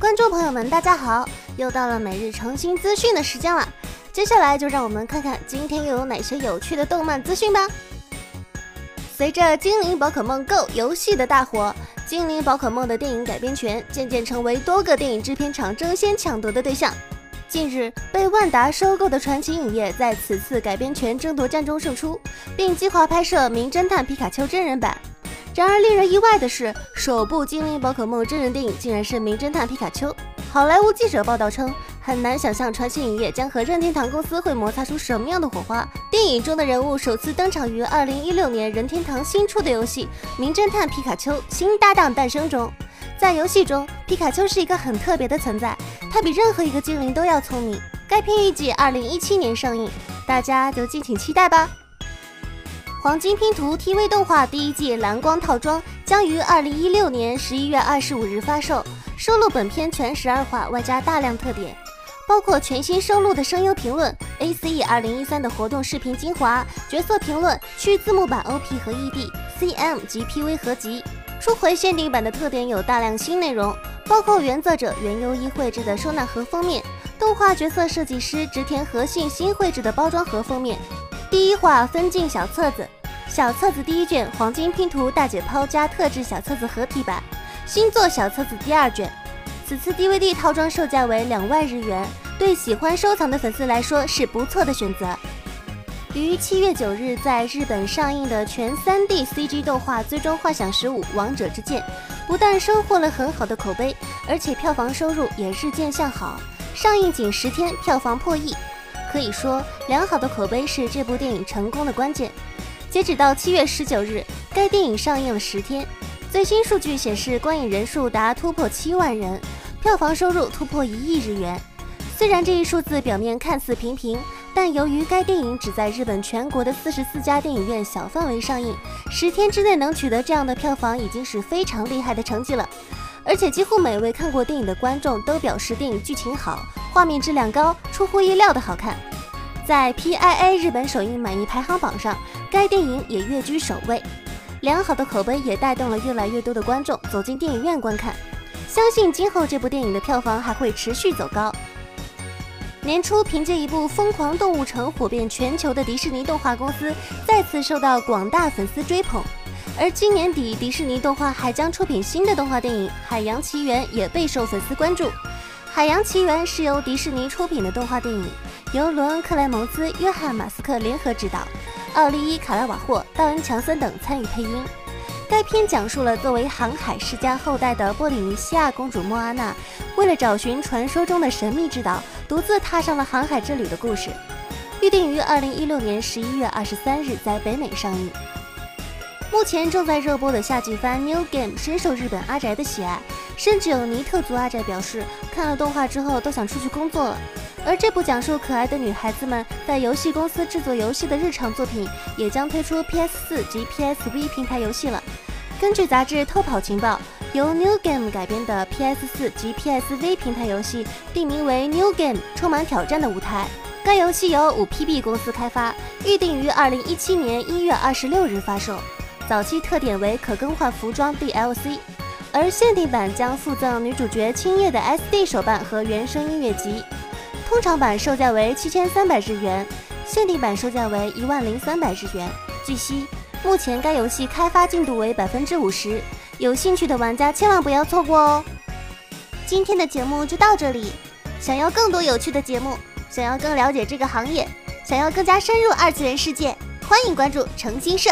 观众朋友们，大家好！又到了每日诚心资讯的时间了。接下来就让我们看看今天又有哪些有趣的动漫资讯吧。随着《精灵宝可梦 Go》游戏的大火，《精灵宝可梦》的电影改编权渐渐成为多个电影制片厂争先抢夺的对象。近日，被万达收购的传奇影业在此次改编权争夺战中胜出，并计划拍摄《名侦探皮卡丘》真人版。然而，令人意外的是，首部《精灵宝可梦》真人电影竟然是《名侦探皮卡丘》。好莱坞记者报道称，很难想象传奇影业将和任天堂公司会摩擦出什么样的火花。电影中的人物首次登场于2016年任天堂新出的游戏《名侦探皮卡丘：新搭档诞生》中。在游戏中，皮卡丘是一个很特别的存在，它比任何一个精灵都要聪明。该片预计2017年上映，大家就敬请期待吧。黄金拼图 TV 动画第一季蓝光套装将于二零一六年十一月二十五日发售，收录本片全十二话，外加大量特点，包括全新收录的声优评论、ACE 二零一三的活动视频精华、角色评论、去字幕版 OP 和 ED、CM 及 PV 合集。初回限定版的特点有大量新内容，包括原作者原优一绘制的收纳盒封面，动画角色设计师植田和信新绘制的包装盒封面。第一话分镜小册子，小册子第一卷黄金拼图大解剖加特制小册子合体版，星座小册子第二卷。此次 DVD 套装售价为两万日元，对喜欢收藏的粉丝来说是不错的选择。于七月九日在日本上映的全 3D CG 动画《最终幻想十五：王者之剑》，不但收获了很好的口碑，而且票房收入也日渐向好，上映仅十天票房破亿。可以说，良好的口碑是这部电影成功的关键。截止到七月十九日，该电影上映了十天，最新数据显示，观影人数达突破七万人，票房收入突破一亿日元。虽然这一数字表面看似平平，但由于该电影只在日本全国的四十四家电影院小范围上映，十天之内能取得这样的票房，已经是非常厉害的成绩了。而且几乎每位看过电影的观众都表示电影剧情好，画面质量高，出乎意料的好看。在 PIA 日本首映满意排行榜上，该电影也跃居首位。良好的口碑也带动了越来越多的观众走进电影院观看，相信今后这部电影的票房还会持续走高。年初凭借一部《疯狂动物城》火遍全球的迪士尼动画公司再次受到广大粉丝追捧。而今年底，迪士尼动画还将出品新的动画电影《海洋奇缘》，也备受粉丝关注。《海洋奇缘》是由迪士尼出品的动画电影，由罗恩·克莱蒙兹、约翰·马斯克联合执导，奥利伊·卡拉瓦霍、道恩·强森等参与配音。该片讲述了作为航海世家后代的波利尼西亚公主莫阿娜，为了找寻传说中的神秘之岛，独自踏上了航海之旅的故事。预定于二零一六年十一月二十三日在北美上映。目前正在热播的夏季番《New Game》深受日本阿宅的喜爱，甚至有尼特族阿宅表示，看了动画之后都想出去工作了。而这部讲述可爱的女孩子们在游戏公司制作游戏的日常作品，也将推出 PS4 及 PSV 平台游戏了。根据杂志《偷跑情报》，由《New Game》改编的 PS4 及 PSV 平台游戏定名为《New Game》，充满挑战的舞台。该游戏由五 PB 公司开发，预定于二零一七年一月二十六日发售。早期特点为可更换服装 DLC，而限定版将附赠女主角青叶的 SD 手办和原声音乐集。通常版售价为七千三百日元，限定版售价为一万零三百日元。据悉，目前该游戏开发进度为百分之五十，有兴趣的玩家千万不要错过哦。今天的节目就到这里，想要更多有趣的节目，想要更了解这个行业，想要更加深入二次元世界，欢迎关注诚心社。